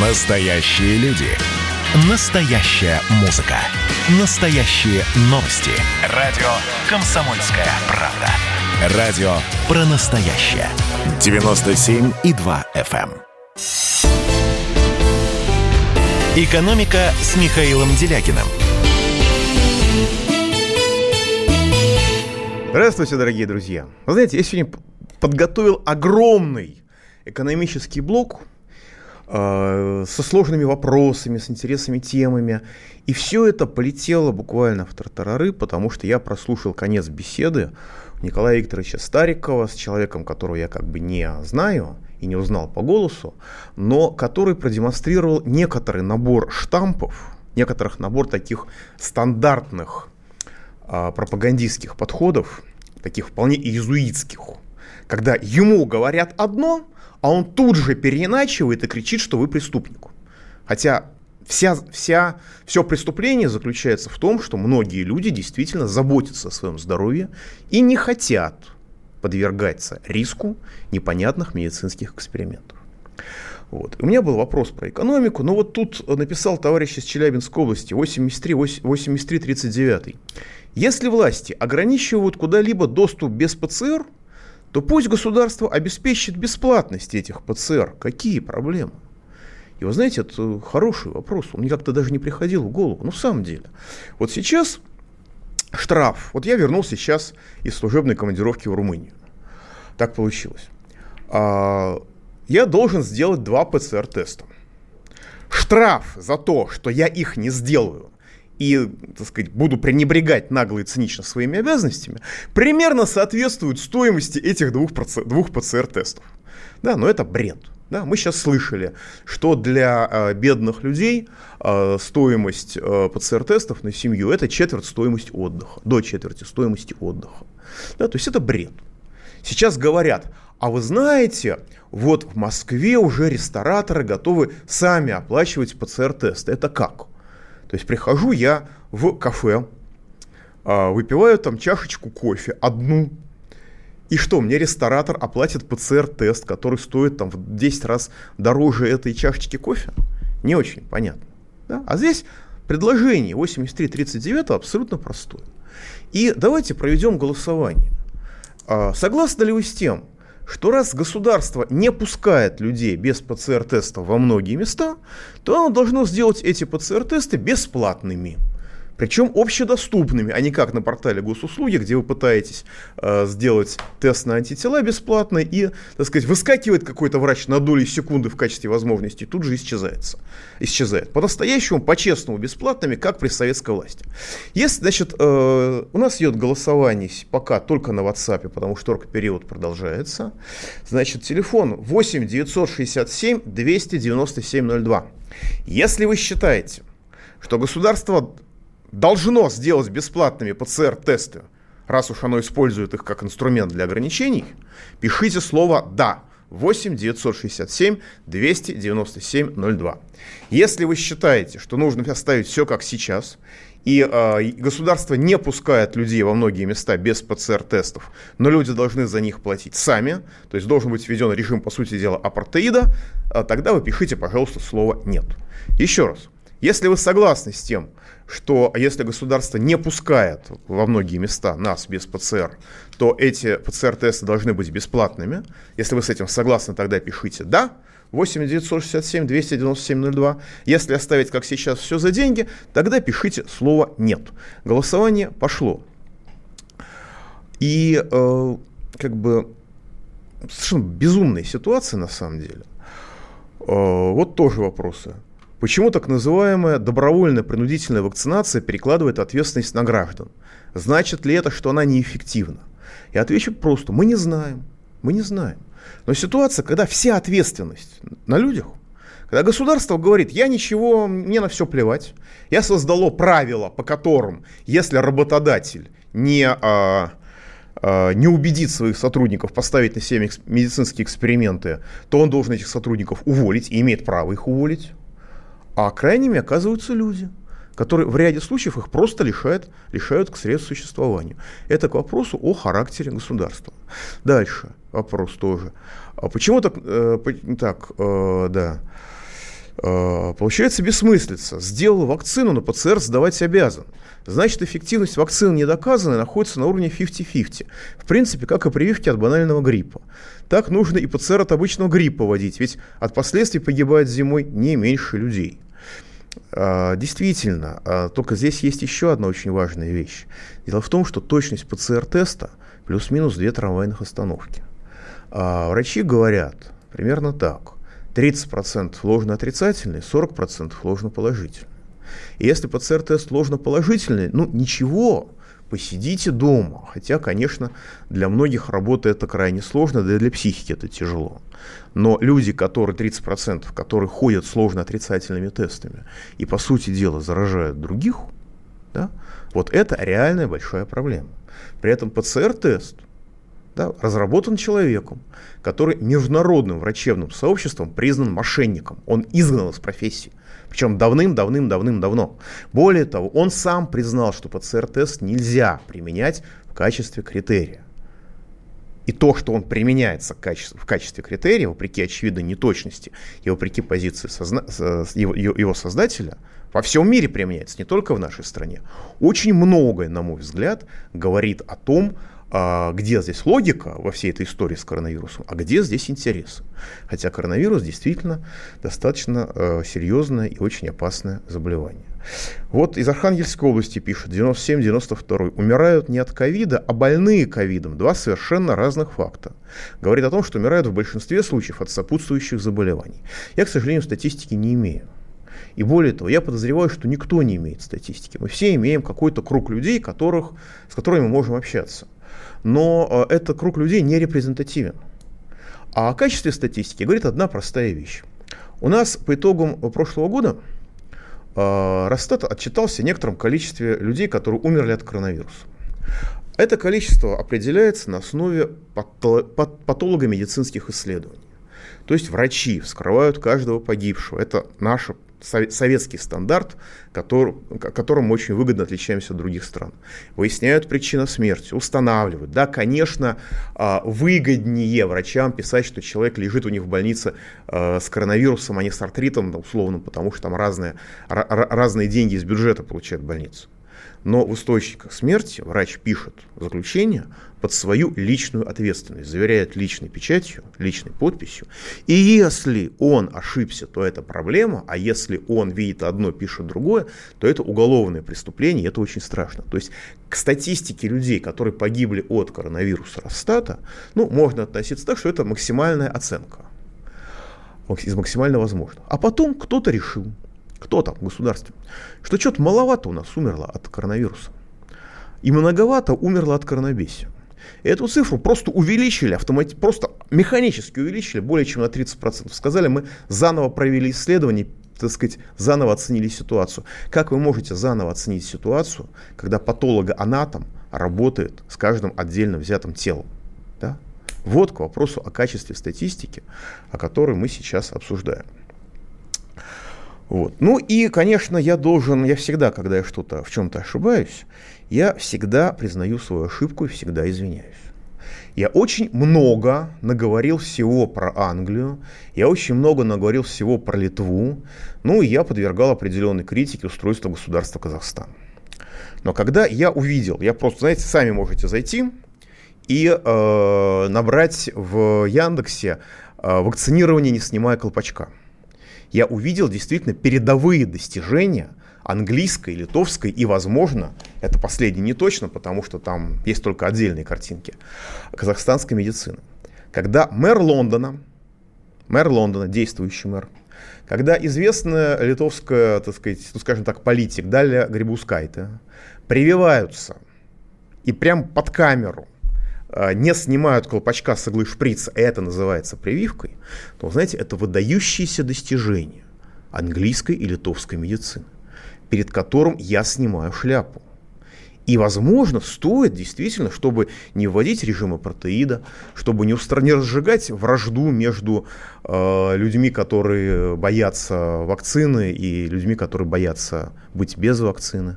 Настоящие люди. Настоящая музыка. Настоящие новости. Радио «Комсомольская правда». Радио про настоящее. 97,2 FM. эм. «Экономика» с Михаилом Делякиным. Здравствуйте, дорогие друзья. Вы знаете, я сегодня подготовил огромный экономический блок со сложными вопросами, с интересными темами. И все это полетело буквально в тартарары, потому что я прослушал конец беседы Николая Викторовича Старикова с человеком, которого я как бы не знаю и не узнал по голосу, но который продемонстрировал некоторый набор штампов, некоторых набор таких стандартных а, пропагандистских подходов, таких вполне иезуитских, когда ему говорят одно, а он тут же переиначивает и кричит, что вы преступник. Хотя вся, вся, все преступление заключается в том, что многие люди действительно заботятся о своем здоровье и не хотят подвергаться риску непонятных медицинских экспериментов. Вот. У меня был вопрос про экономику, но вот тут написал товарищ из Челябинской области 83, 83 39. Если власти ограничивают куда-либо доступ без ПЦР, то пусть государство обеспечит бесплатность этих ПЦР. Какие проблемы? И вы знаете, это хороший вопрос. Он мне как-то даже не приходил в голову. Но в самом деле. Вот сейчас штраф. Вот я вернулся сейчас из служебной командировки в Румынию. Так получилось. А, я должен сделать два ПЦР-теста. Штраф за то, что я их не сделаю, и, так сказать, буду пренебрегать нагло и цинично своими обязанностями, примерно соответствует стоимости этих двух, двух ПЦР-тестов. Да, но это бред. Да, мы сейчас слышали, что для э, бедных людей э, стоимость э, ПЦР-тестов на семью это четверть стоимости отдыха, до четверти стоимости отдыха. Да, то есть это бред. Сейчас говорят, а вы знаете, вот в Москве уже рестораторы готовы сами оплачивать ПЦР-тесты. Это как? То есть прихожу я в кафе, а, выпиваю там чашечку кофе, одну, и что, мне ресторатор оплатит ПЦР-тест, который стоит там в 10 раз дороже этой чашечки кофе? Не очень понятно. Да? А здесь предложение 8339 абсолютно простое. И давайте проведем голосование. А, согласны ли вы с тем, что раз государство не пускает людей без ПЦР-тестов во многие места, то оно должно сделать эти ПЦР-тесты бесплатными. Причем общедоступными, а не как на портале госуслуги, где вы пытаетесь э, сделать тест на антитела бесплатно и, так сказать, выскакивает какой-то врач на доли секунды в качестве возможности и тут же исчезает. исчезает. По-настоящему, по-честному, бесплатными, как при советской власти. Если, значит, э, у нас идет голосование пока только на WhatsApp, потому что только период продолжается. Значит, телефон 8 967 297 02. Если вы считаете, что государство должно сделать бесплатными ПЦР-тесты, раз уж оно использует их как инструмент для ограничений, пишите слово «да». 8 967 297 02. Если вы считаете, что нужно оставить все как сейчас, и э, государство не пускает людей во многие места без ПЦР-тестов, но люди должны за них платить сами, то есть должен быть введен режим, по сути дела, апартеида, э, тогда вы пишите, пожалуйста, слово «нет». Еще раз, если вы согласны с тем, что если государство не пускает во многие места нас без ПЦР, то эти ПЦР-тесты должны быть бесплатными. Если вы с этим согласны, тогда пишите «да». 8 967 297 02. Если оставить, как сейчас, все за деньги, тогда пишите слово «нет». Голосование пошло. И э, как бы совершенно безумная ситуация на самом деле. Э, вот тоже вопросы. Почему так называемая добровольная принудительная вакцинация перекладывает ответственность на граждан? Значит ли это, что она неэффективна? Я отвечу просто, мы не знаем, мы не знаем. Но ситуация, когда вся ответственность на людях, когда государство говорит, я ничего, мне на все плевать, я создало правила, по которым, если работодатель не, а, а, не убедит своих сотрудников поставить на себя медицинские эксперименты, то он должен этих сотрудников уволить и имеет право их уволить. А крайними оказываются люди, которые в ряде случаев их просто лишают, лишают к средств существованию. Это к вопросу о характере государства. Дальше вопрос тоже. А почему так, э, так э, да. Э, получается бессмыслица. Сделал вакцину, но ПЦР сдавать обязан. Значит, эффективность вакцины не доказана и находится на уровне 50-50. В принципе, как и прививки от банального гриппа. Так нужно и ПЦР от обычного гриппа вводить, ведь от последствий погибает зимой не меньше людей. А, действительно, а, только здесь есть еще одна очень важная вещь. Дело в том, что точность ПЦР-теста плюс-минус две трамвайных остановки. А врачи говорят примерно так. 30% ложно отрицательный, 40% ложно положительный. И если ПЦР-тест ложно положительный, ну ничего, посидите дома. Хотя, конечно, для многих работа это крайне сложно, да и для психики это тяжело. Но люди, которые 30%, которые ходят сложно отрицательными тестами и, по сути дела, заражают других, да, вот это реальная большая проблема. При этом ПЦР-тест да, разработан человеком, который международным врачебным сообществом признан мошенником. Он изгнан из профессии. Причем давным-давным-давным-давно. Более того, он сам признал, что ПЦР-тест нельзя применять в качестве критерия. И то, что он применяется в качестве, в качестве критерия, вопреки очевидной неточности и вопреки позиции созна, его, его создателя, во всем мире применяется, не только в нашей стране. Очень многое, на мой взгляд, говорит о том, а где здесь логика во всей этой истории с коронавирусом, а где здесь интерес. Хотя коронавирус действительно достаточно э, серьезное и очень опасное заболевание. Вот из Архангельской области пишет, 97-92, умирают не от ковида, а больные ковидом. Два совершенно разных факта. Говорит о том, что умирают в большинстве случаев от сопутствующих заболеваний. Я, к сожалению, статистики не имею. И более того, я подозреваю, что никто не имеет статистики. Мы все имеем какой-то круг людей, которых, с которыми мы можем общаться но э, этот круг людей не репрезентативен. А о качестве статистики говорит одна простая вещь. У нас по итогам прошлого года э, Росстат отчитался о некотором количестве людей, которые умерли от коронавируса. Это количество определяется на основе патологомедицинских исследований. То есть врачи вскрывают каждого погибшего. Это наша советский стандарт, который, которым мы очень выгодно отличаемся от других стран. Выясняют причину смерти, устанавливают. Да, конечно, а, выгоднее врачам писать, что человек лежит у них в больнице а, с коронавирусом, а не с артритом, условно, потому что там разные, разные деньги из бюджета получает больница. Но в источниках смерти врач пишет заключение под свою личную ответственность, заверяет личной печатью, личной подписью. И если он ошибся, то это проблема, а если он видит одно, пишет другое, то это уголовное преступление, и это очень страшно. То есть к статистике людей, которые погибли от коронавируса Росстата, ну, можно относиться так, что это максимальная оценка из максимально возможного. А потом кто-то решил, кто там в государстве, что что-то маловато у нас умерло от коронавируса. И многовато умерло от коронабесия. Эту цифру просто увеличили, автомати- просто механически увеличили более чем на 30%. Сказали, мы заново провели исследование, так сказать, заново оценили ситуацию. Как вы можете заново оценить ситуацию, когда патологоанатом работает с каждым отдельно взятым телом? Да? Вот к вопросу о качестве статистики, о которой мы сейчас обсуждаем. Вот. Ну и, конечно, я должен, я всегда, когда я что-то в чем-то ошибаюсь, я всегда признаю свою ошибку и всегда извиняюсь. Я очень много наговорил всего про Англию, я очень много наговорил всего про Литву, ну и я подвергал определенной критике устройства государства Казахстан. Но когда я увидел, я просто, знаете, сами можете зайти и э, набрать в Яндексе э, вакцинирование, не снимая колпачка я увидел действительно передовые достижения английской, литовской и, возможно, это последнее не точно, потому что там есть только отдельные картинки, казахстанской медицины. Когда мэр Лондона, мэр Лондона, действующий мэр, когда известная литовская, так сказать, ну, скажем так, политик Даля Грибускайте прививаются и прям под камеру не снимают колпачка с иглы шприца, это называется прививкой, то, знаете, это выдающееся достижение английской и литовской медицины, перед которым я снимаю шляпу. И, возможно, стоит действительно, чтобы не вводить режимы протеида, чтобы не, устра... не разжигать вражду между э, людьми, которые боятся вакцины, и людьми, которые боятся быть без вакцины,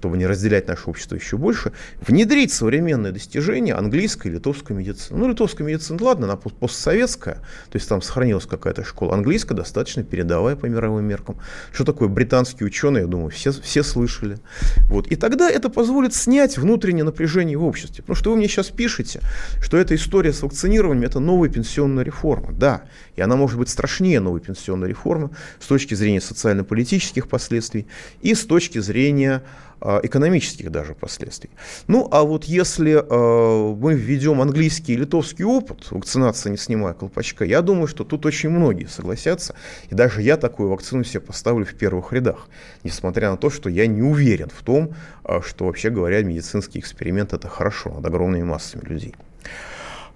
чтобы не разделять наше общество еще больше, внедрить современные достижения английской и литовской медицины. Ну, литовская медицина, ладно, она постсоветская, то есть там сохранилась какая-то школа. Английская достаточно передовая по мировым меркам. Что такое британские ученые, я думаю, все, все слышали. Вот. И тогда это позволит снять внутреннее напряжение в обществе. Потому что вы мне сейчас пишете, что эта история с вакцинированием – это новая пенсионная реформа. Да, и она может быть страшнее новой пенсионной реформы с точки зрения социально-политических последствий и с точки зрения экономических даже последствий. Ну, а вот если э, мы введем английский и литовский опыт, вакцинация не снимая колпачка, я думаю, что тут очень многие согласятся, и даже я такую вакцину себе поставлю в первых рядах, несмотря на то, что я не уверен в том, э, что, вообще говоря, медицинский эксперимент это хорошо над огромными массами людей.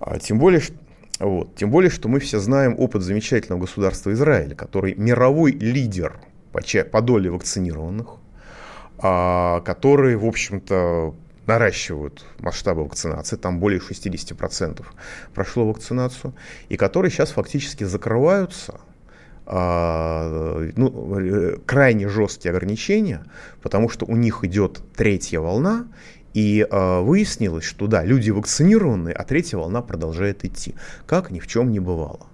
А, тем более, вот, тем более, что мы все знаем опыт замечательного государства Израиля, который мировой лидер по, по доле вакцинированных, а, которые, в общем-то, наращивают масштабы вакцинации, там более 60% прошло вакцинацию, и которые сейчас фактически закрываются, а, ну, крайне жесткие ограничения, потому что у них идет третья волна, и э, выяснилось, что да, люди вакцинированные, а третья волна продолжает идти, как ни в чем не бывало.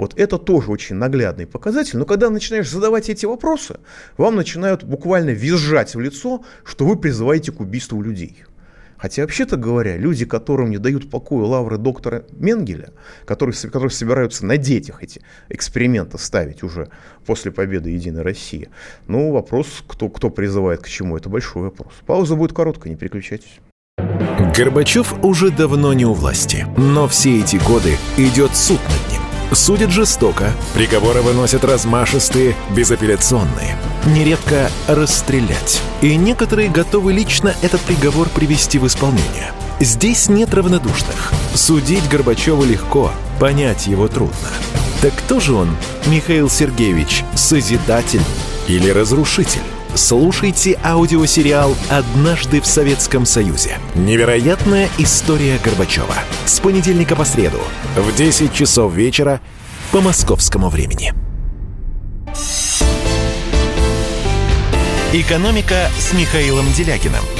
Вот это тоже очень наглядный показатель. Но когда начинаешь задавать эти вопросы, вам начинают буквально визжать в лицо, что вы призываете к убийству людей. Хотя, вообще-то говоря, люди, которым не дают покоя лавры доктора Менгеля, которые, которые собираются на детях эти эксперименты ставить уже после победы Единой России, ну, вопрос, кто, кто призывает к чему, это большой вопрос. Пауза будет короткая, не переключайтесь. Горбачев уже давно не у власти, но все эти годы идет суд над судят жестоко, приговоры выносят размашистые, безапелляционные. Нередко расстрелять. И некоторые готовы лично этот приговор привести в исполнение. Здесь нет равнодушных. Судить Горбачева легко, понять его трудно. Так кто же он, Михаил Сергеевич, созидатель или разрушитель? Слушайте аудиосериал «Однажды в Советском Союзе». Невероятная история Горбачева. С понедельника по среду в 10 часов вечера по московскому времени. «Экономика» с Михаилом Делякиным –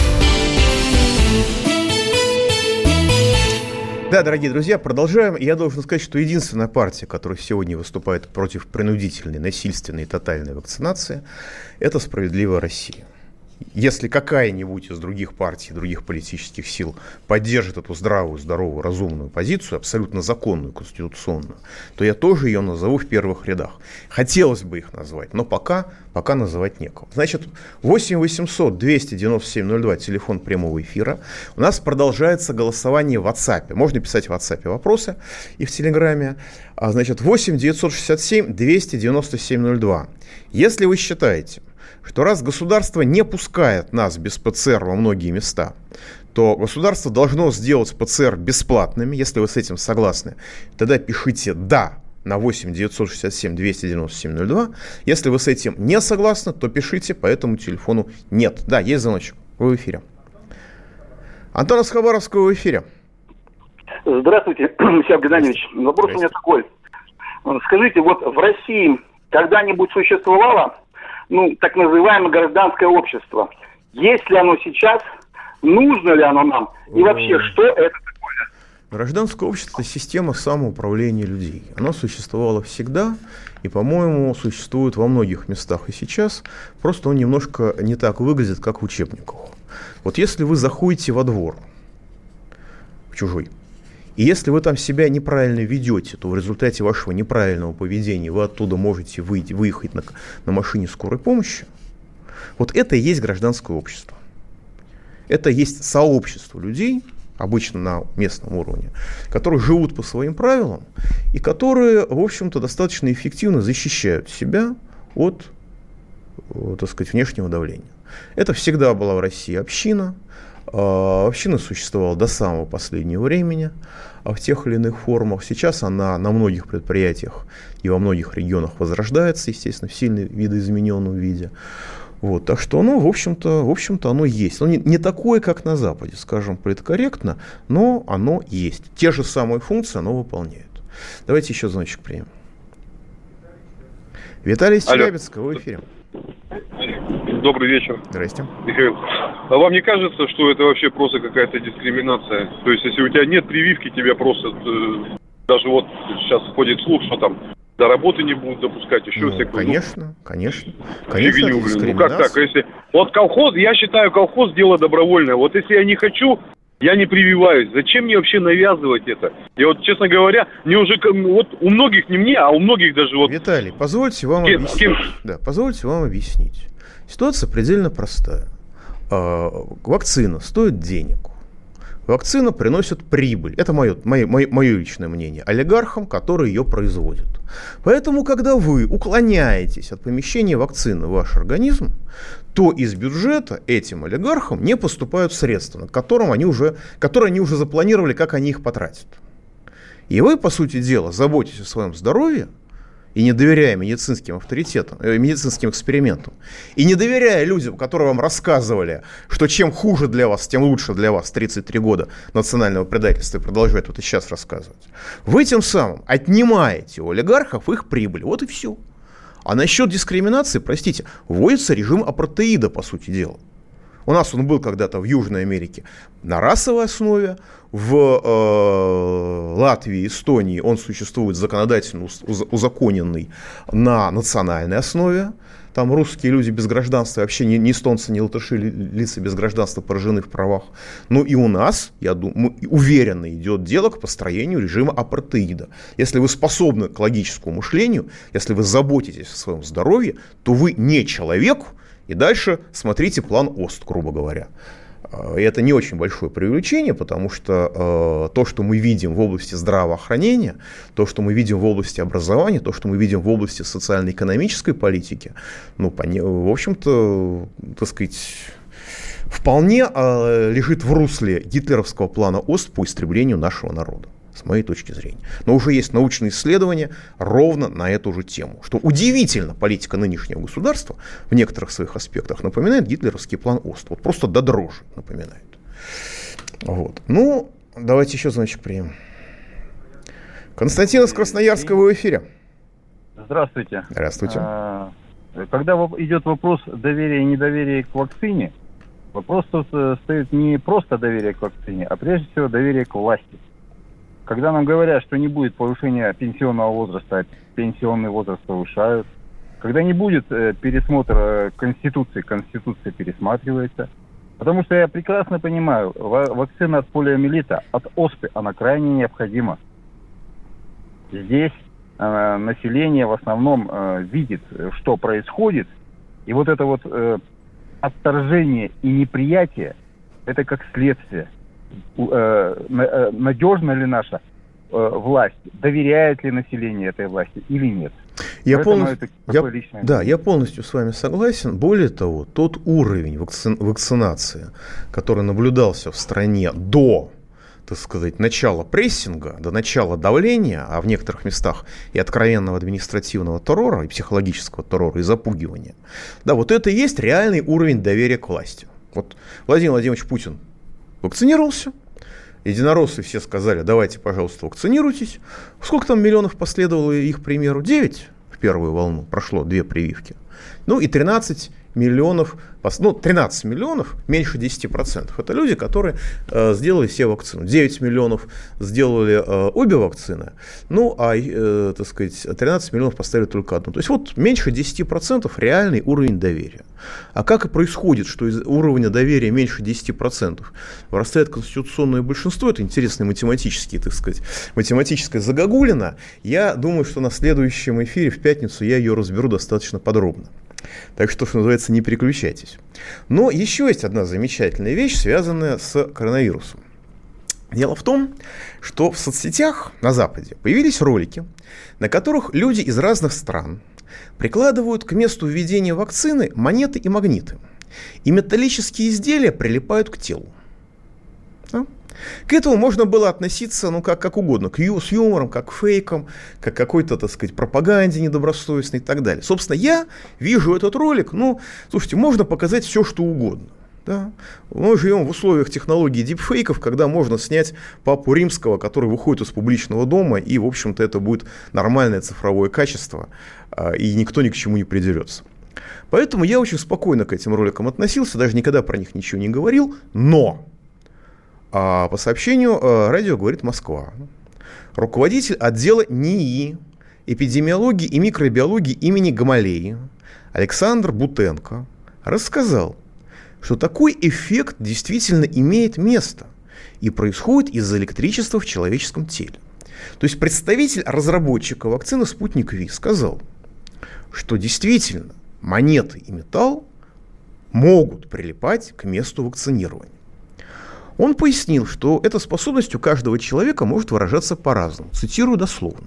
Да, дорогие друзья, продолжаем. Я должен сказать, что единственная партия, которая сегодня выступает против принудительной, насильственной и тотальной вакцинации, это «Справедливая Россия» если какая-нибудь из других партий, других политических сил поддержит эту здравую, здоровую, разумную позицию, абсолютно законную, конституционную, то я тоже ее назову в первых рядах. Хотелось бы их назвать, но пока, пока называть некого. Значит, 8 800 297 02, телефон прямого эфира. У нас продолжается голосование в WhatsApp. Можно писать в WhatsApp вопросы и в Телеграме. А, значит, 8 967 297 02. Если вы считаете, что раз государство не пускает нас без ПЦР во многие места, то государство должно сделать ПЦР бесплатными, если вы с этим согласны. Тогда пишите «да» на 8 967 297 02. Если вы с этим не согласны, то пишите по этому телефону «нет». Да, есть звоночек. Вы в эфире. Антон из в эфире. Здравствуйте, Михаил Геннадьевич. Вопрос у меня такой. Скажите, вот в России когда-нибудь существовало ну, так называемое гражданское общество. Есть ли оно сейчас, нужно ли оно нам, и вообще, что это такое? Гражданское общество – система самоуправления людей. Оно существовало всегда и, по-моему, существует во многих местах и сейчас. Просто он немножко не так выглядит, как в учебниках. Вот если вы заходите во двор, в чужой, и если вы там себя неправильно ведете, то в результате вашего неправильного поведения вы оттуда можете выйти, выехать на, на машине скорой помощи. Вот это и есть гражданское общество. Это есть сообщество людей, обычно на местном уровне, которые живут по своим правилам и которые, в общем-то, достаточно эффективно защищают себя от, э, так сказать, внешнего давления. Это всегда была в России община. А, община существовала до самого последнего времени. А в тех или иных формах. Сейчас она на многих предприятиях и во многих регионах возрождается, естественно, в сильно видоизмененном виде. Вот, так что оно, в общем-то, в общем-то, оно есть. Оно не, не такое, как на Западе, скажем, политкорректно, но оно есть. Те же самые функции оно выполняет. Давайте еще звоночек примем. Виталий Челябинска, в эфире. Добрый вечер. Здрасте. Михаил, А вам не кажется, что это вообще просто какая-то дискриминация? То есть, если у тебя нет прививки, тебя просто э, даже вот сейчас ходит слух, что там до работы не будут допускать, еще Ну, всякую. конечно, конечно. Конечно, Фигню, блин. Ну как так? дискриминация. Если... Вот колхоз, я считаю, колхоз дело добровольное. Вот если я не хочу, я не прививаюсь. Зачем мне вообще навязывать это? И вот, честно говоря, мне уже, как- вот у многих, не мне, а у многих даже вот... Виталий, позвольте вам Кем- объяснить. кем? Да, позвольте вам объяснить. Ситуация предельно простая. А, Вакцина стоит денег. Вакцина приносит прибыль. Это мое, мое, мое, мое личное мнение. Олигархам, которые ее производят. Поэтому, когда вы уклоняетесь от помещения вакцины в ваш организм, то из бюджета этим олигархам не поступают средства, на котором они уже, которые они уже запланировали, как они их потратят. И вы, по сути дела, заботитесь о своем здоровье, и не доверяя медицинским авторитетам, э, медицинским экспериментам, и не доверяя людям, которые вам рассказывали, что чем хуже для вас, тем лучше для вас 33 года национального предательства и продолжают вот и сейчас рассказывать, вы тем самым отнимаете у олигархов их прибыль. Вот и все. А насчет дискриминации, простите, вводится режим апартеида, по сути дела. У нас он был когда-то в Южной Америке на расовой основе, в э, Латвии, Эстонии он существует законодательно уз- уз- узаконенный на национальной основе. Там русские люди без гражданства, вообще ни, ни эстонцы, ни латыши, ли- лица без гражданства поражены в правах. Ну и у нас, я думаю, уверенно идет дело к построению режима апартеида. Если вы способны к логическому мышлению, если вы заботитесь о своем здоровье, то вы не человек, и дальше смотрите план ОСТ, грубо говоря. Э, И это не очень большое преувеличение, потому что э, то, что мы видим в области здравоохранения, то, что мы видим в области образования, то, что мы видим в области социально-экономической политики, ну, в общем-то, так сказать, вполне э, лежит в русле гитлеровского плана ОСТ по истреблению нашего народа, с моей точки зрения. Но уже есть научные исследования ровно на эту же тему. Что удивительно, политика нынешнего государства в некоторых своих аспектах напоминает гитлеровский план ОСТ. Вот просто до дрожи напоминает. Вот. Ну, давайте еще звоночек примем. Константин из Красноярска вы в эфире. Здравствуйте. Здравствуйте. А, Когда идет вопрос доверия и недоверия к вакцине, вопрос э, стоит не просто доверие к вакцине, а прежде всего доверие к власти. Когда нам говорят, что не будет повышения пенсионного возраста, а пенсионный возраст повышают, когда не будет э, пересмотра э, Конституции, Конституция пересматривается. Потому что я прекрасно понимаю, ва- вакцина от полиомиелита, от оспы, она крайне необходима. Здесь э, население в основном э, видит, что происходит, и вот это вот э, отторжение и неприятие, это как следствие. Э, э, надежна ли наша э, власть, доверяет ли население этой власти или нет. Я полностью, я- личное да, я полностью с вами согласен. Более того, тот уровень вакци- вакцинации, который наблюдался в стране до так сказать, начала прессинга, до начала давления, а в некоторых местах и откровенного административного террора, и психологического террора, и запугивания. Да, вот это и есть реальный уровень доверия к власти. Вот Владимир Владимирович Путин вакцинировался, единороссы все сказали, давайте, пожалуйста, вакцинируйтесь. Сколько там миллионов последовало их примеру? 9 в первую волну, прошло две прививки. Ну и 13 миллионов, ну 13 миллионов, меньше 10%. Это люди, которые э, сделали все вакцины. 9 миллионов сделали э, обе вакцины, ну а, э, так сказать, 13 миллионов поставили только одну. То есть вот меньше 10% реальный уровень доверия. А как и происходит, что из уровня доверия меньше 10% вырастает конституционное большинство, это интересный математический, так сказать, математическая загогулина. Я думаю, что на следующем эфире в пятницу я ее разберу достаточно подробно. Так что, что называется, не переключайтесь. Но еще есть одна замечательная вещь, связанная с коронавирусом. Дело в том, что в соцсетях на Западе появились ролики, на которых люди из разных стран прикладывают к месту введения вакцины монеты и магниты. И металлические изделия прилипают к телу. Да? К этому можно было относиться, ну, как, как угодно, к ю, с юмором, как к фейкам, как какой-то, так сказать, пропаганде недобросовестной и так далее. Собственно, я вижу этот ролик, ну, слушайте, можно показать все, что угодно. Да? Мы живем в условиях технологии дипфейков, когда можно снять папу римского, который выходит из публичного дома, и, в общем-то, это будет нормальное цифровое качество, а, и никто ни к чему не придерется. Поэтому я очень спокойно к этим роликам относился, даже никогда про них ничего не говорил, но а, по сообщению а, радио говорит Москва. Руководитель отдела НИИ, эпидемиологии и микробиологии имени Гамалеи Александр Бутенко рассказал, что такой эффект действительно имеет место и происходит из-за электричества в человеческом теле. То есть представитель разработчика вакцины «Спутник Ви» сказал, что действительно монеты и металл могут прилипать к месту вакцинирования. Он пояснил, что эта способность у каждого человека может выражаться по-разному. Цитирую дословно.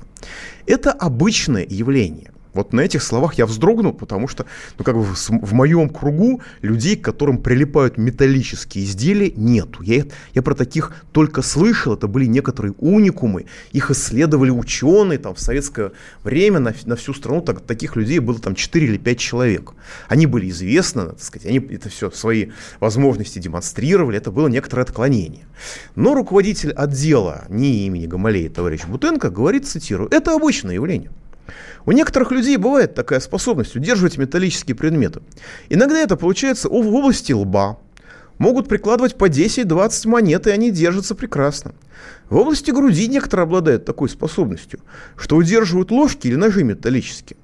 Это обычное явление. Вот на этих словах я вздрогнул, потому что, ну, как бы в, в моем кругу людей, к которым прилипают металлические изделия, нету. Я, я про таких только слышал, это были некоторые уникумы, их исследовали ученые, там, в советское время на, на всю страну так, таких людей было там 4 или 5 человек. Они были известны, так сказать, они это все, свои возможности демонстрировали, это было некоторое отклонение. Но руководитель отдела НИИ имени Гамалея, товарищ Бутенко, говорит, цитирую, это обычное явление. У некоторых людей бывает такая способность удерживать металлические предметы. Иногда это получается в области лба. Могут прикладывать по 10-20 монет, и они держатся прекрасно. В области груди некоторые обладают такой способностью, что удерживают ложки или ножи металлические.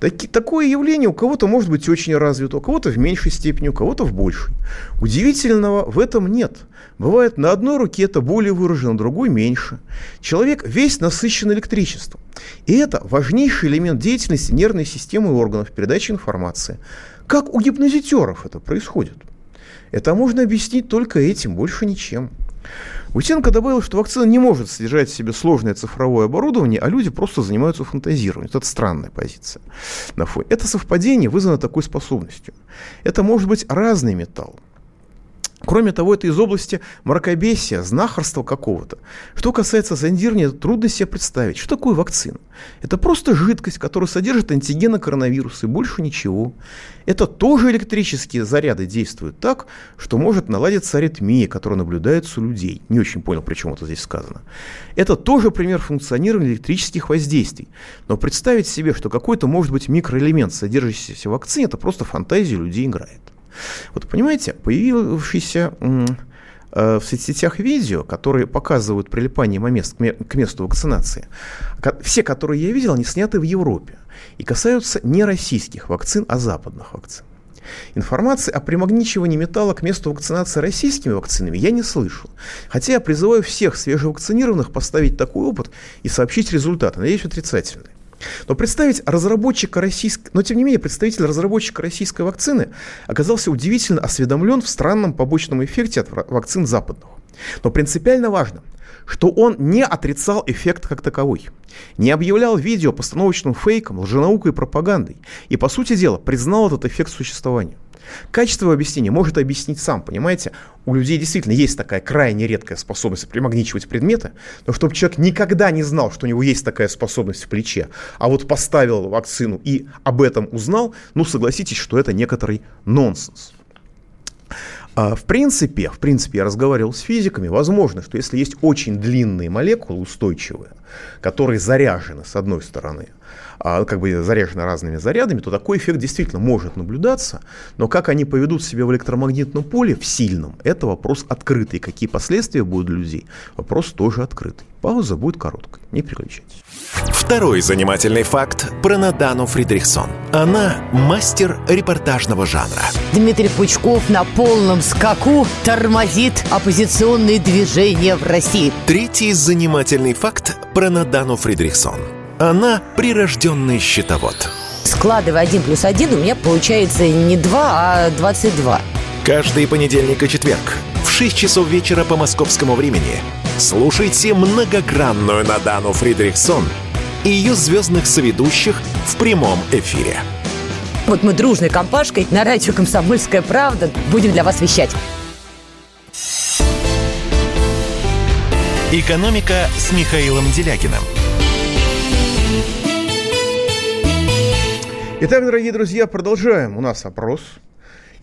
Таки, такое явление у кого-то может быть очень развито, у кого-то в меньшей степени, у кого-то в большей. Удивительного в этом нет. Бывает, на одной руке это более выражено, на другой меньше. Человек весь насыщен электричеством. И это важнейший элемент деятельности нервной системы и органов передачи информации. Как у гипнозитеров это происходит? Это можно объяснить только этим, больше ничем. Утенко добавил, что вакцина не может содержать в себе сложное цифровое оборудование, а люди просто занимаются фантазированием. Это странная позиция на фоне. Это совпадение вызвано такой способностью. Это может быть разный металл. Кроме того, это из области мракобесия, знахарства какого-то. Что касается зондирования, трудно себе представить, что такое вакцина. Это просто жидкость, которая содержит антигены коронавируса и больше ничего. Это тоже электрические заряды действуют так, что может наладиться аритмия, которая наблюдается у людей. Не очень понял, причем это здесь сказано. Это тоже пример функционирования электрических воздействий. Но представить себе, что какой-то может быть микроэлемент, содержащийся в вакцине, это просто фантазия людей играет. Вот понимаете, появившиеся э, в соцсетях видео, которые показывают прилипание к месту вакцинации, все, которые я видел, они сняты в Европе и касаются не российских вакцин, а западных вакцин. Информации о примагничивании металла к месту вакцинации российскими вакцинами я не слышал. Хотя я призываю всех свежевакцинированных поставить такой опыт и сообщить результаты, надеюсь, отрицательные. Но представить разработчика российской, но тем не менее представитель разработчика российской вакцины оказался удивительно осведомлен в странном побочном эффекте от вакцин западных. Но принципиально важно, что он не отрицал эффект как таковой, не объявлял видео постановочным фейком, лженаукой и пропагандой, и, по сути дела, признал этот эффект существования. Качество объяснения может объяснить сам, понимаете? У людей действительно есть такая крайне редкая способность примагничивать предметы, но чтобы человек никогда не знал, что у него есть такая способность в плече, а вот поставил вакцину и об этом узнал, ну согласитесь, что это некоторый нонсенс. А, в принципе, в принципе, я разговаривал с физиками, возможно, что если есть очень длинные молекулы устойчивые, которые заряжены с одной стороны, как бы заряжены разными зарядами, то такой эффект действительно может наблюдаться. Но как они поведут себя в электромагнитном поле, в сильном, это вопрос открытый. Какие последствия будут для людей, вопрос тоже открытый. Пауза будет короткой, не переключайтесь. Второй занимательный факт про Надану Фридрихсон. Она мастер репортажного жанра. Дмитрий Пучков на полном скаку тормозит оппозиционные движения в России. Третий занимательный факт про Надану Фридрихсон. Она прирожденный счетовод. Складывая один плюс один, у меня получается не 2, а 22. Каждый понедельник и четверг в 6 часов вечера по московскому времени слушайте многогранную Надану Фридрихсон и ее звездных соведущих в прямом эфире. Вот мы дружной компашкой на радио «Комсомольская правда» будем для вас вещать. «Экономика» с Михаилом Делякиным – Итак, дорогие друзья, продолжаем у нас опрос.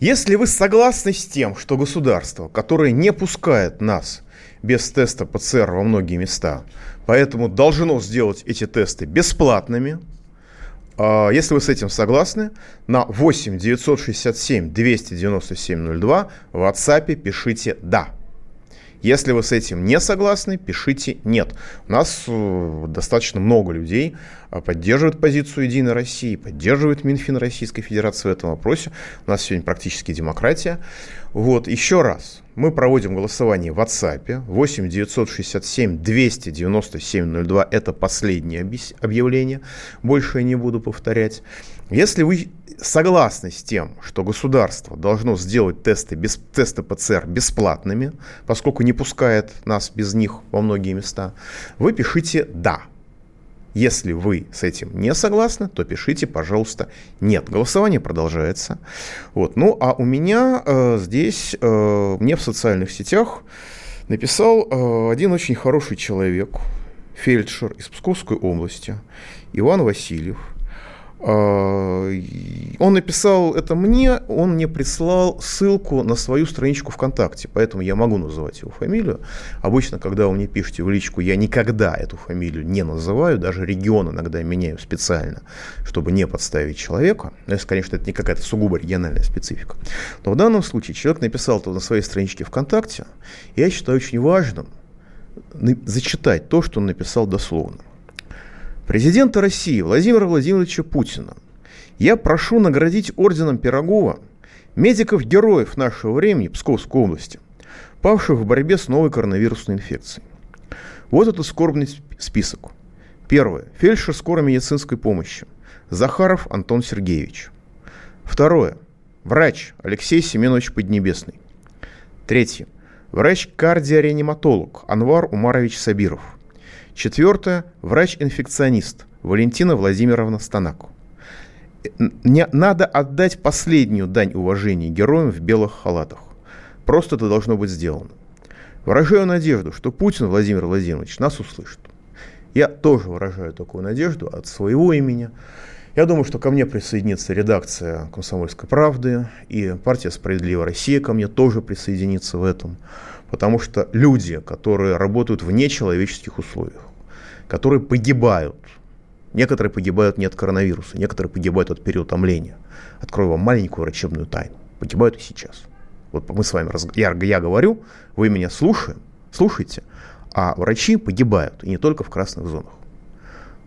Если вы согласны с тем, что государство, которое не пускает нас без теста ПЦР во многие места, поэтому должно сделать эти тесты бесплатными, А, если вы с этим согласны, на 8 967 297 02 в WhatsApp пишите «да». Если вы с этим не согласны, пишите «нет». У нас э, достаточно много людей э, поддерживают позицию «Единой России», поддерживают Минфин Российской Федерации в этом вопросе. У нас сегодня практически демократия. Вот, еще раз, мы проводим голосование в WhatsApp 8 967 297 02. Это последнее объявление. Больше я не буду повторять. Если вы согласны с тем, что государство должно сделать тесты, без, тесты ПЦР бесплатными, поскольку не пускает нас без них во многие места, вы пишите «да». Если вы с этим не согласны, то пишите, пожалуйста, нет. Голосование продолжается. Вот. Ну, а у меня э, здесь, э, мне в социальных сетях написал э, один очень хороший человек, фельдшер из Псковской области, Иван Васильев – он написал это мне, он мне прислал ссылку на свою страничку ВКонтакте, поэтому я могу называть его фамилию. Обычно, когда вы мне пишете в личку, я никогда эту фамилию не называю, даже регион иногда меняю специально, чтобы не подставить человека. Но если, конечно, это не какая-то сугубо региональная специфика. Но в данном случае человек написал это на своей страничке ВКонтакте, и я считаю очень важным зачитать то, что он написал дословно. Президента России Владимира Владимировича Путина я прошу наградить орденом Пирогова медиков-героев нашего времени Псковской области, павших в борьбе с новой коронавирусной инфекцией. Вот этот скорбный список. Первое. Фельдшер скорой медицинской помощи. Захаров Антон Сергеевич. Второе. Врач Алексей Семенович Поднебесный. Третье. Врач-кардиореаниматолог Анвар Умарович Сабиров. Четвертое. Врач-инфекционист Валентина Владимировна Станаку. Не, надо отдать последнюю дань уважения героям в белых халатах. Просто это должно быть сделано. Выражаю надежду, что Путин Владимир Владимирович нас услышит. Я тоже выражаю такую надежду от своего имени. Я думаю, что ко мне присоединится редакция «Комсомольской правды», и партия «Справедливая Россия» ко мне тоже присоединится в этом. Потому что люди, которые работают в нечеловеческих условиях, которые погибают, некоторые погибают не от коронавируса, некоторые погибают от переутомления. Открою вам маленькую врачебную тайну. Погибают и сейчас. Вот мы с вами, я, я говорю, вы меня слушаем, слушаете, а врачи погибают, и не только в красных зонах.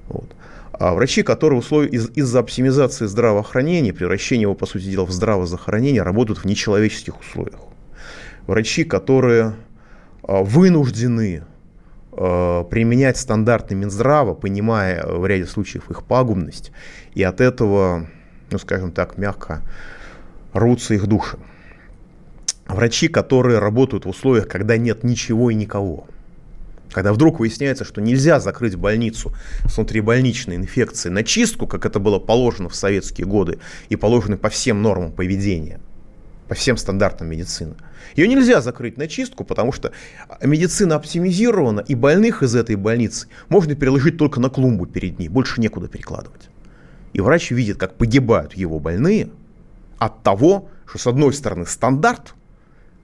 Вот. А врачи, которые условия из- из-за оптимизации здравоохранения, превращения его, по сути дела, в здравозахоронение, работают в нечеловеческих условиях врачи, которые а, вынуждены применять стандарты Минздрава, понимая в ряде случаев их пагубность, и от этого, ну скажем так, мягко рвутся их души. Врачи, которые работают в условиях, когда нет ничего и никого. Когда вдруг выясняется, что нельзя закрыть больницу с внутрибольничной инфекцией на чистку, как это было положено в советские годы и положено по всем нормам поведения – по всем стандартам медицины. Ее нельзя закрыть на чистку, потому что медицина оптимизирована, и больных из этой больницы можно переложить только на клумбу перед ней, больше некуда перекладывать. И врач видит, как погибают его больные от того, что с одной стороны стандарт,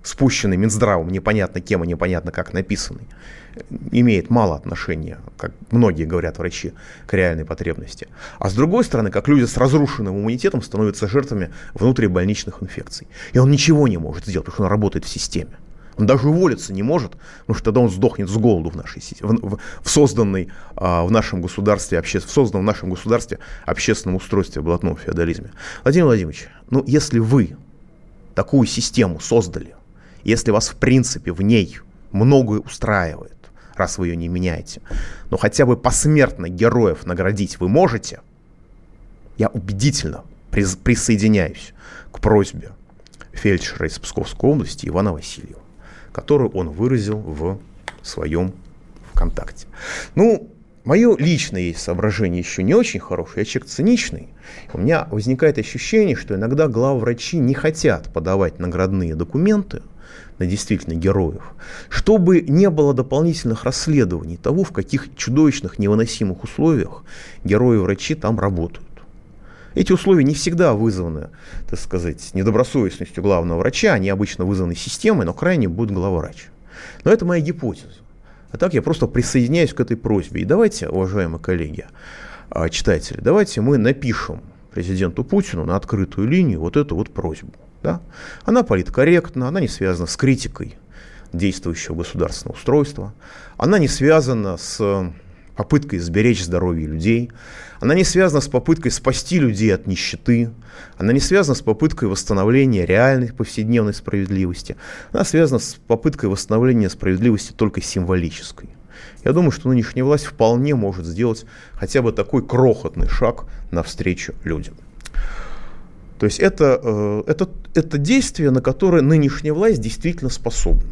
спущенный Минздравом, непонятно кем и непонятно как написанный, имеет мало отношения, как многие говорят врачи, к реальной потребности. А с другой стороны, как люди с разрушенным иммунитетом становятся жертвами внутрибольничных инфекций. И он ничего не может сделать, потому что он работает в системе. Он даже уволиться не может, потому что тогда он сдохнет с голоду в нашей в, в, в созданной а, в нашем государстве обще, в созданном в нашем государстве общественном устройстве в блатном феодализме. Владимир Владимирович, ну если вы такую систему создали, если вас в принципе в ней многое устраивает, раз вы ее не меняете. Но хотя бы посмертно героев наградить вы можете, я убедительно присоединяюсь к просьбе фельдшера из Псковской области Ивана Васильева, которую он выразил в своем ВКонтакте. Ну, мое личное соображение еще не очень хорошее, я человек циничный. У меня возникает ощущение, что иногда главврачи не хотят подавать наградные документы – на действительно героев, чтобы не было дополнительных расследований того, в каких чудовищных невыносимых условиях герои-врачи там работают. Эти условия не всегда вызваны, так сказать, недобросовестностью главного врача, они обычно вызваны системой, но крайне будет главврач. Но это моя гипотеза. А так я просто присоединяюсь к этой просьбе. И давайте, уважаемые коллеги, а, читатели, давайте мы напишем президенту Путину на открытую линию вот эту вот просьбу. Да? Она политкорректна, она не связана с критикой действующего государственного устройства, она не связана с попыткой сберечь здоровье людей, она не связана с попыткой спасти людей от нищеты, она не связана с попыткой восстановления реальной повседневной справедливости, она связана с попыткой восстановления справедливости только символической. Я думаю, что нынешняя власть вполне может сделать хотя бы такой крохотный шаг навстречу людям. То есть это, э, это, это действие, на которое нынешняя власть действительно способна.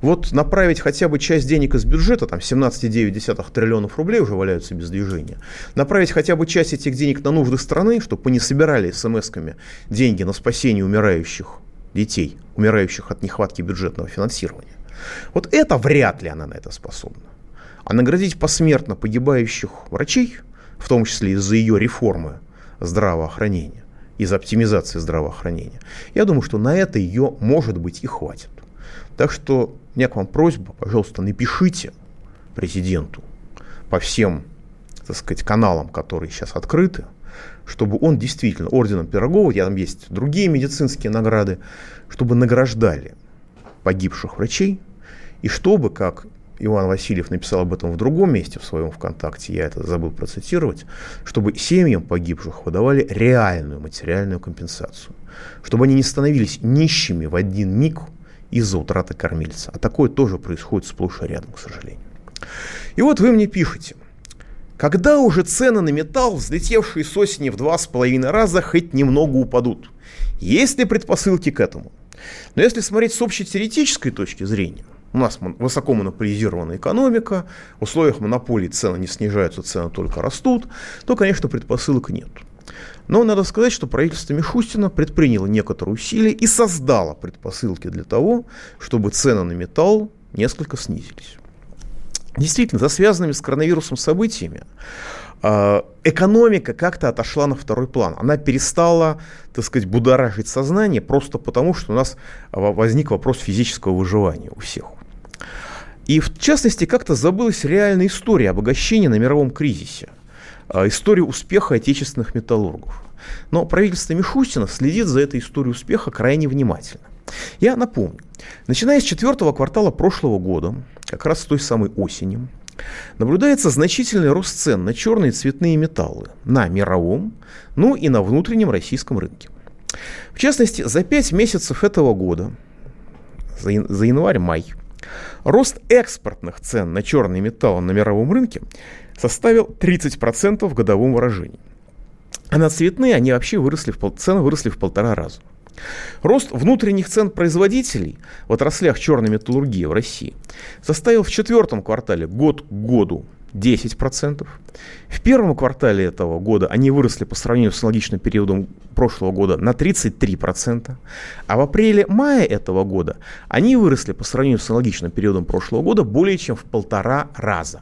Вот направить хотя бы часть денег из бюджета, там 17,9 триллионов рублей уже валяются без движения, направить хотя бы часть этих денег на нужды страны, чтобы не собирали смс-ками деньги на спасение умирающих детей, умирающих от нехватки бюджетного финансирования. Вот это вряд ли она на это способна. А наградить посмертно погибающих врачей, в том числе из-за ее реформы здравоохранения, из оптимизации здравоохранения, я думаю, что на это ее, может быть, и хватит. Так что у меня к вам просьба, пожалуйста, напишите президенту по всем, так сказать, каналам, которые сейчас открыты, чтобы он действительно орденом Пирогова, я там есть другие медицинские награды, чтобы награждали погибших врачей, и чтобы, как Иван Васильев написал об этом в другом месте в своем ВКонтакте, я это забыл процитировать, чтобы семьям погибших выдавали реальную материальную компенсацию, чтобы они не становились нищими в один миг – из-за утраты кормильца. А такое тоже происходит сплошь и рядом, к сожалению. И вот вы мне пишете, когда уже цены на металл, взлетевшие с осени в два с половиной раза, хоть немного упадут? Есть ли предпосылки к этому? Но если смотреть с общей теоретической точки зрения, у нас высоко монополизированная экономика, в условиях монополии цены не снижаются, цены только растут, то, конечно, предпосылок нет. Но надо сказать, что правительство Мишустина предприняло некоторые усилия и создало предпосылки для того, чтобы цены на металл несколько снизились. Действительно, за связанными с коронавирусом событиями а, экономика как-то отошла на второй план. Она перестала, так сказать, будоражить сознание просто потому, что у нас возник вопрос физического выживания у всех. И в частности, как-то забылась реальная история обогащения на мировом кризисе – а, историю успеха отечественных металлургов. Но правительство Мишустина следит за этой историей успеха крайне внимательно. Я напомню, начиная с четвертого квартала прошлого года, как раз с той самой осени, наблюдается значительный рост цен на черные цветные металлы на мировом, ну и на внутреннем российском рынке. В частности, за пять месяцев этого года, за, январь-май, рост экспортных цен на черные металлы на мировом рынке составил 30% в годовом выражении. А на цветные они вообще выросли в пол, цены выросли в полтора раза. Рост внутренних цен производителей в отраслях черной металлургии в России составил в четвертом квартале год к году 10%. В первом квартале этого года они выросли по сравнению с аналогичным периодом прошлого года на 33%. А в апреле-мае этого года они выросли по сравнению с аналогичным периодом прошлого года более чем в полтора раза.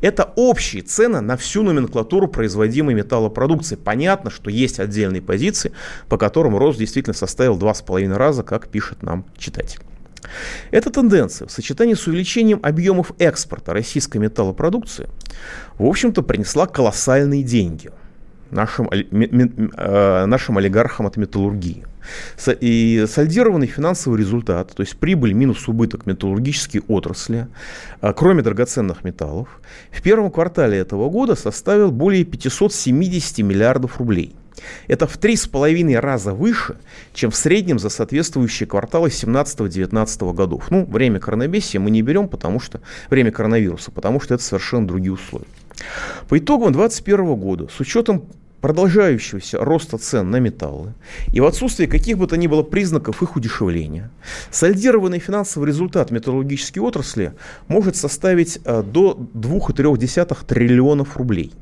Это общие цены на всю номенклатуру производимой металлопродукции. Понятно, что есть отдельные позиции, по которым рост действительно составил 2,5 раза, как пишет нам читатель. Эта тенденция в сочетании с увеличением объемов экспорта российской металлопродукции, в общем-то, принесла колоссальные деньги нашим, э, нашим олигархам от металлургии. И сольдированный финансовый результат, то есть прибыль минус убыток металлургической отрасли, а, кроме драгоценных металлов, в первом квартале этого года составил более 570 миллиардов рублей. Это в три с половиной раза выше, чем в среднем за соответствующие кварталы 17-19 годов. Ну, время коронабесия мы не берем, потому что время коронавируса, потому что это совершенно другие условия. По итогам 2021 года, с учетом продолжающегося роста цен на металлы и в отсутствии каких бы то ни было признаков их удешевления, сольдированный финансовый результат металлургической отрасли может составить э, до 2,3 триллионов рублей.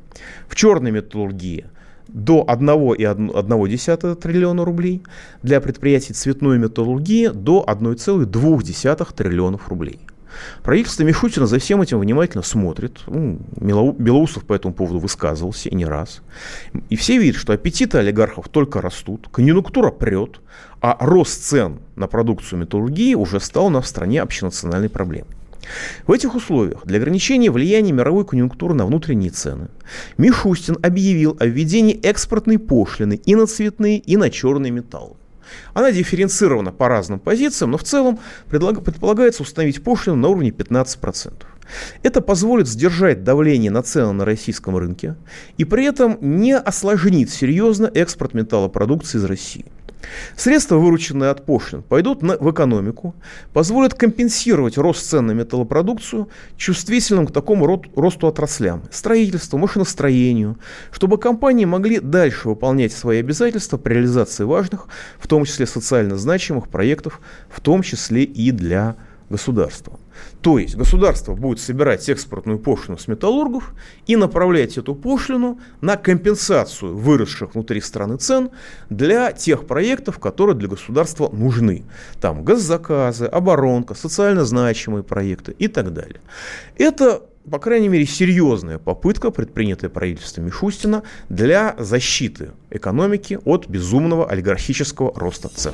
В черной металлургии до 1,1 триллиона рублей, для предприятий цветной металлургии до 1,2 триллионов рублей. Правительство Мишутина за всем этим внимательно смотрит. Ну, Белоусов по этому поводу высказывался и не раз. И все видят, что аппетиты олигархов только растут, конъюнктура прет, а рост цен на продукцию металлургии уже стал на стране общенациональной проблемой. В этих условиях для ограничения влияния мировой конъюнктуры на внутренние цены Мишустин объявил о введении экспортной пошлины и на цветные, и на черные металлы. Она дифференцирована по разным позициям, но в целом предполагается установить пошлину на уровне 15%. Это позволит сдержать давление на цены на российском рынке и при этом не осложнит серьезно экспорт металлопродукции из России. Средства, вырученные от пошлин, пойдут на, в экономику, позволят компенсировать рост цен на металлопродукцию чувствительным к такому род, росту отраслям, строительству, машиностроению, чтобы компании могли дальше выполнять свои обязательства при реализации важных, в том числе социально значимых проектов, в том числе и для государства. То есть государство будет собирать экспортную пошлину с металлургов и направлять эту пошлину на компенсацию выросших внутри страны цен для тех проектов, которые для государства нужны. Там госзаказы, оборонка, социально значимые проекты и так далее. Это по крайней мере, серьезная попытка, предпринятая правительством Мишустина, для защиты экономики от безумного олигархического роста цен.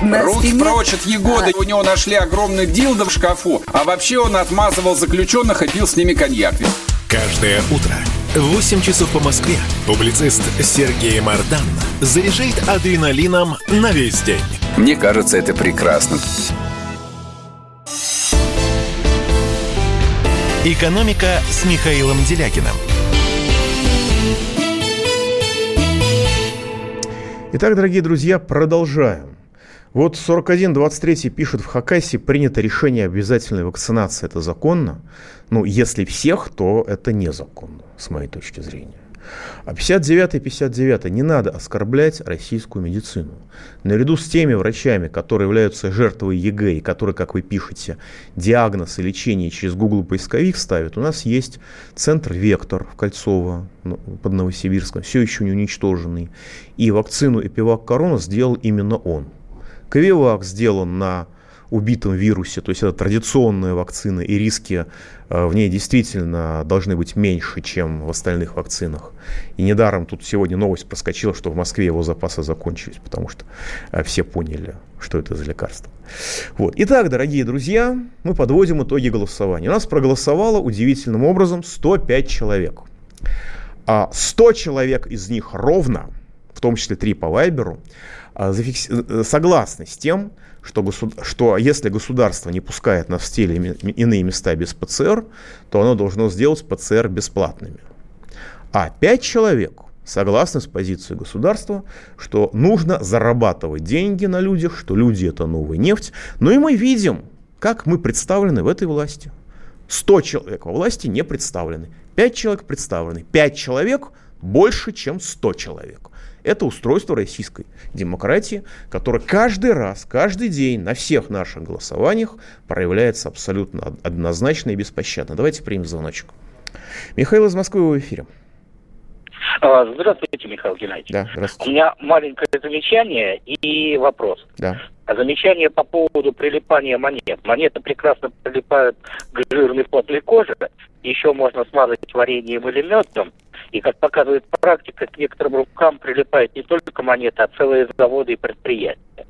Руки прочь от Егоды. У него нашли огромный дилдо в шкафу. А вообще он отмазывал заключенных и пил с ними коньяк. Каждое утро в 8 часов по Москве публицист Сергей Мардан заряжает адреналином на весь день. Мне кажется, это прекрасно. «Экономика» с Михаилом Делякиным. Итак, дорогие друзья, продолжаем. Вот 41.23 пишет, в Хакасии принято решение обязательной вакцинации. Это законно? Ну, если всех, то это незаконно, с моей точки зрения. А 59 и 59 не надо оскорблять российскую медицину. Наряду с теми врачами, которые являются жертвой ЕГЭ, и которые, как вы пишете, диагноз и лечение через Google поисковик ставят, у нас есть центр «Вектор» в Кольцово ну, под Новосибирском, все еще не уничтоженный. И вакцину «ЭпиВакКорона» сделал именно он. КовиВак сделан на убитом вирусе, то есть это традиционная вакцина, и риски э, в ней действительно должны быть меньше, чем в остальных вакцинах. И недаром тут сегодня новость проскочила, что в Москве его запасы закончились, потому что э, все поняли, что это за лекарство. Вот. Итак, дорогие друзья, мы подводим итоги голосования. У нас проголосовало удивительным образом 105 человек. А 100 человек из них ровно, в том числе 3 по Вайберу, а, э, согласны с тем, что, государ... что если государство не пускает нас в те или иные места без ПЦР, то оно должно сделать ПЦР бесплатными. А пять человек согласны с позицией государства, что нужно зарабатывать деньги на людях, что люди это новая нефть. Но и мы видим, как мы представлены в этой власти. 100 человек во власти не представлены. 5 человек представлены. 5 человек больше, чем 100 человек. Это устройство российской демократии, которое каждый раз, каждый день на всех наших голосованиях проявляется абсолютно однозначно и беспощадно. Давайте примем звоночек. Михаил из Москвы в эфире. А, здравствуйте, Михаил Геннадьевич. Да, здравствуйте. У меня маленькое замечание и вопрос. Да. Замечание по поводу прилипания монет. Монеты прекрасно прилипают к жирной плотной коже. Еще можно смазать вареньем или медом. И, как показывает практика, к некоторым рукам прилипает не только монеты, а целые заводы и предприятия.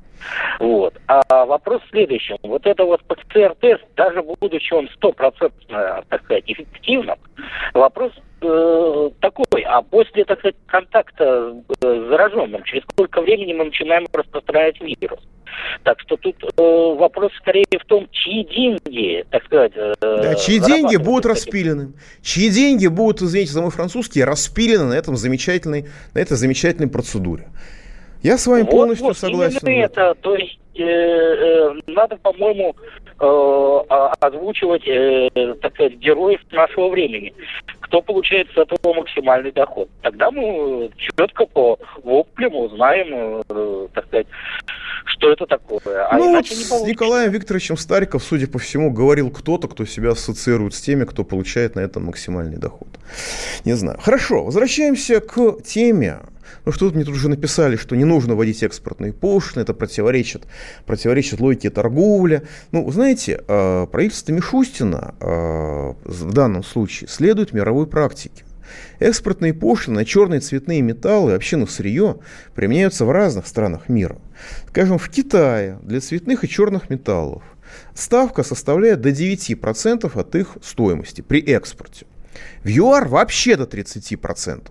Вот. А вопрос в следующем. Вот это вот ПЦР-тест, даже будучи он стопроцентно, так сказать, эффективным, вопрос э, такой, а после, так сказать, контакта э, с зараженным, через сколько времени мы начинаем распространять вирус? Так что тут э, вопрос скорее в том, чьи деньги, так сказать... Э, да, чьи деньги будут распилены. Чьи деньги будут, извините за мой французский, распилены на, этом замечательной, на этой замечательной процедуре. Я с вами вот, полностью вот, согласен. Это, то есть э, э, надо, по-моему, озвучивать, э, так сказать, героев нашего времени. Кто получает с этого максимальный доход? Тогда мы четко по воплям узнаем, э, так сказать, что это такое. А ну вот с Николаем Викторовичем Стариков, судя по всему, говорил кто-то, кто себя ассоциирует с теми, кто получает на этом максимальный доход. Не знаю. Хорошо, возвращаемся к теме. Ну что тут мне тут уже написали, что не нужно вводить экспортные пошлины, это противоречит, противоречит логике торговли. Ну, знаете, э, правительство Мишустина э, в данном случае следует мировой практике. Экспортные пошлины на черные цветные металлы, вообще на сырье, применяются в разных странах мира. Скажем, в Китае для цветных и черных металлов ставка составляет до 9% от их стоимости при экспорте. В ЮАР вообще до 30%.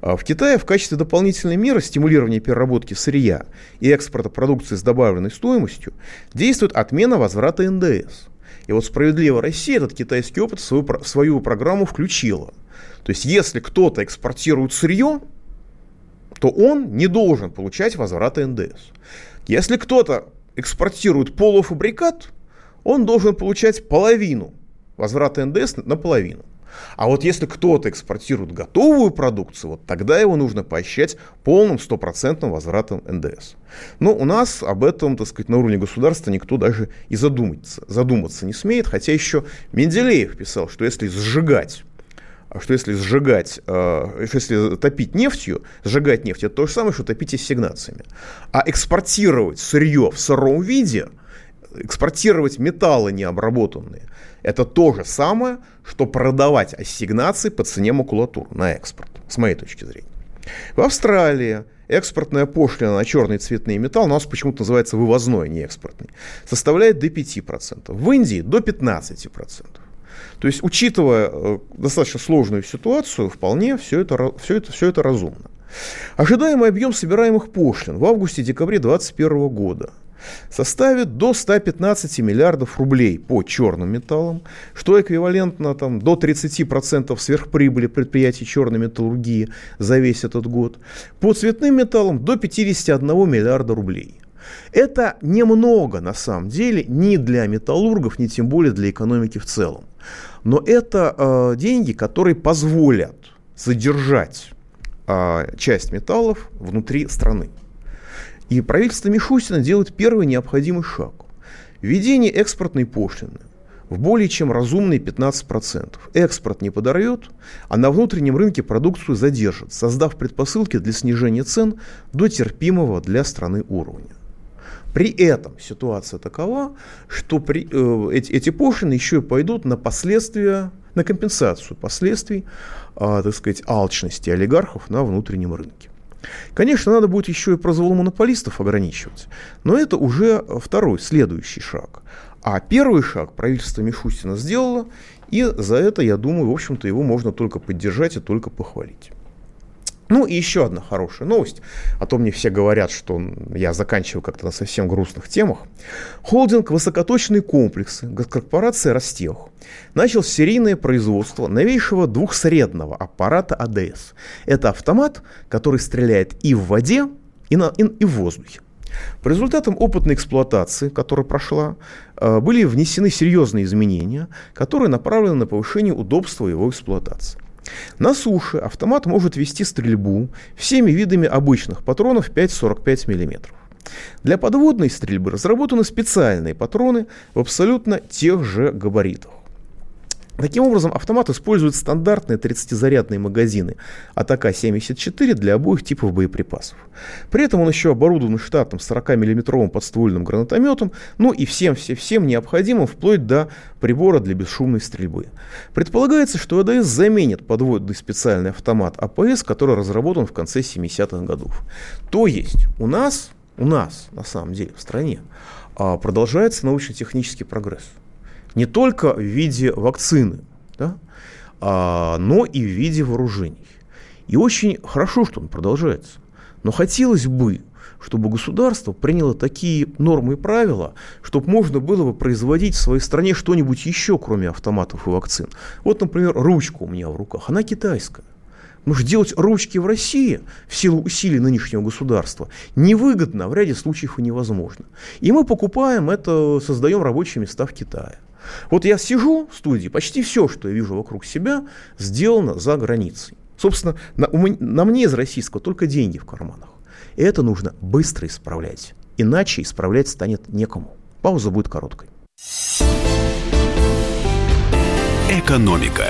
А в Китае в качестве дополнительной меры стимулирования переработки сырья и экспорта продукции с добавленной стоимостью действует отмена возврата НДС. И вот «Справедливая Россия» этот китайский опыт в свою, в свою программу включила. То есть, если кто-то экспортирует сырье, то он не должен получать возврата НДС. Если кто-то экспортирует полуфабрикат, он должен получать половину возврата НДС на половину. А вот если кто-то экспортирует готовую продукцию, вот тогда его нужно поощрять полным стопроцентным возвратом НДС. Но у нас об этом, так сказать, на уровне государства никто даже и задуматься, задуматься не смеет, хотя еще Менделеев писал, что если сжигать что если сжигать, э, если топить нефтью, сжигать нефть, это то же самое, что топить ассигнациями. А экспортировать сырье в сыром виде, экспортировать металлы необработанные, это то же самое, что продавать ассигнации по цене макулатуры на экспорт, с моей точки зрения. В Австралии экспортная пошлина на черный цветные металлы, у нас почему-то называется вывозной, не экспортный, составляет до 5%. В Индии до 15%. То есть, учитывая э, достаточно сложную ситуацию, вполне все это, все это, все это разумно. Ожидаемый объем собираемых пошлин в августе-декабре 2021 года составит до 115 миллиардов рублей по черным металлам, что эквивалентно там, до 30% сверхприбыли предприятий черной металлургии за весь этот год. По цветным металлам до 51 миллиарда рублей. Это немного на самом деле ни для металлургов, ни тем более для экономики в целом. Но это э, деньги, которые позволят задержать э, часть металлов внутри страны. И правительство Мишустина делает первый необходимый шаг. Введение экспортной пошлины в более чем разумные 15%. Экспорт не подорвет, а на внутреннем рынке продукцию задержит, создав предпосылки для снижения цен до терпимого для страны уровня. При этом ситуация такова, что при, э, эти, эти пошлины еще и пойдут на последствия, на компенсацию последствий, э, так сказать, алчности олигархов на внутреннем рынке. Конечно, надо будет еще и произвол монополистов ограничивать, но это уже второй, следующий шаг. А первый шаг правительство Мишустина сделало, и за это, я думаю, в общем-то, его можно только поддержать и только похвалить. Ну и еще одна хорошая новость, а то мне все говорят, что я заканчиваю как-то на совсем грустных темах. Холдинг «Высокоточные комплексы» корпорация «Ростех» начал серийное производство новейшего двухсредного аппарата АДС. Это автомат, который стреляет и в воде, и, на, и, и в воздухе. По результатам опытной эксплуатации, которая прошла, э, были внесены серьезные изменения, которые направлены на повышение удобства его эксплуатации. На суше автомат может вести стрельбу всеми видами обычных патронов 5,45 мм. Для подводной стрельбы разработаны специальные патроны в абсолютно тех же габаритах. Таким образом, автомат использует стандартные 30-зарядные магазины от АК-74 для обоих типов боеприпасов. При этом он еще оборудован штатным 40-мм подствольным гранатометом, ну и всем-всем-всем необходимым вплоть до прибора для бесшумной стрельбы. Предполагается, что АДС заменит подводный специальный автомат АПС, который разработан в конце 70-х годов. То есть у нас, у нас на самом деле в стране а, продолжается научно-технический прогресс не только в виде вакцины, да, а, но и в виде вооружений. И очень хорошо, что он продолжается. Но хотелось бы, чтобы государство приняло такие нормы и правила, чтобы можно было бы производить в своей стране что-нибудь еще, кроме автоматов и вакцин. Вот, например, ручка у меня в руках, она китайская. Потому что делать ручки в России в силу усилий нынешнего государства невыгодно, в ряде случаев и невозможно. И мы покупаем это, создаем рабочие места в Китае. Вот я сижу в студии, почти все, что я вижу вокруг себя, сделано за границей. Собственно, на, на мне из российского только деньги в карманах. И это нужно быстро исправлять. Иначе исправлять станет некому. Пауза будет короткой. Экономика.